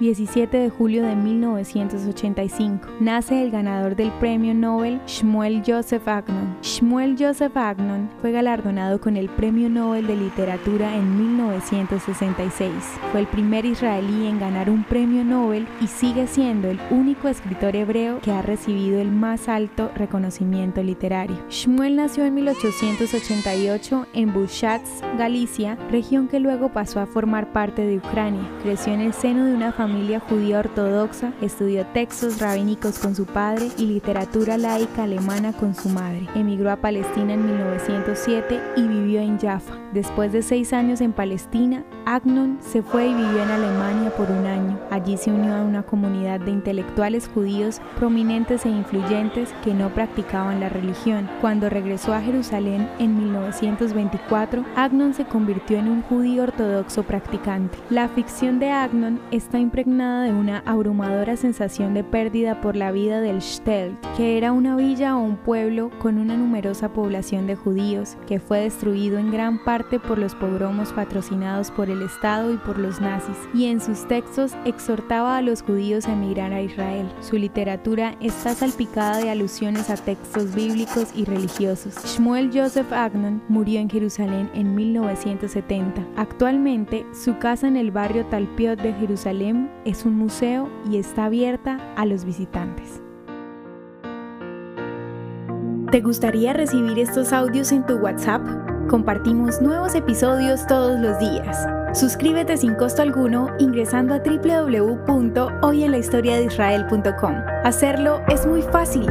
17 de julio de 1985. Nace el ganador del premio Nobel Shmuel Joseph Agnon. Shmuel Joseph Agnon fue galardonado con el Premio Nobel de Literatura en 1966. Fue el primer israelí en ganar un premio Nobel y sigue siendo el único escritor hebreo que ha recibido el más alto reconocimiento literario. Shmuel nació en 1888 en Bushatz, Galicia, región que luego pasó a formar parte de Ucrania. Creció en el seno de una familia judía ortodoxa, estudió textos rabínicos con su padre y literatura laica alemana con su madre. Emigró a Palestina en 1907 y vivió en Jaffa. Después de seis años en Palestina, Agnon se fue y vivió en Alemania por un año. Allí se unió a una comunidad de intelectuales judíos prominentes e influyentes que no practicaban la religión. Cuando regresó a Jerusalén en 1924, Agnon se convirtió en un judío ortodoxo practicante. La ficción de Agnon está impregnada de una abrumadora sensación de pérdida por la vida del Stelt, que era una villa o un pueblo con una numerosa población de judíos, que fue destruido en gran parte por los pogromos patrocinados por el Estado y por los nazis, y en sus textos exhortaba a los judíos a emigrar a Israel. Su literatura está salpicada de alusiones a textos bíblicos y religiosos. Shmuel Joseph Agnon murió en Jerusalén en 1970. Actualmente, su casa en el barrio Talpiot de Jerusalén es un museo y está abierta a los visitantes. ¿Te gustaría recibir estos audios en tu WhatsApp? Compartimos nuevos episodios todos los días. Suscríbete sin costo alguno ingresando a www.hoyenlahistoriadeisrael.com. Hacerlo es muy fácil.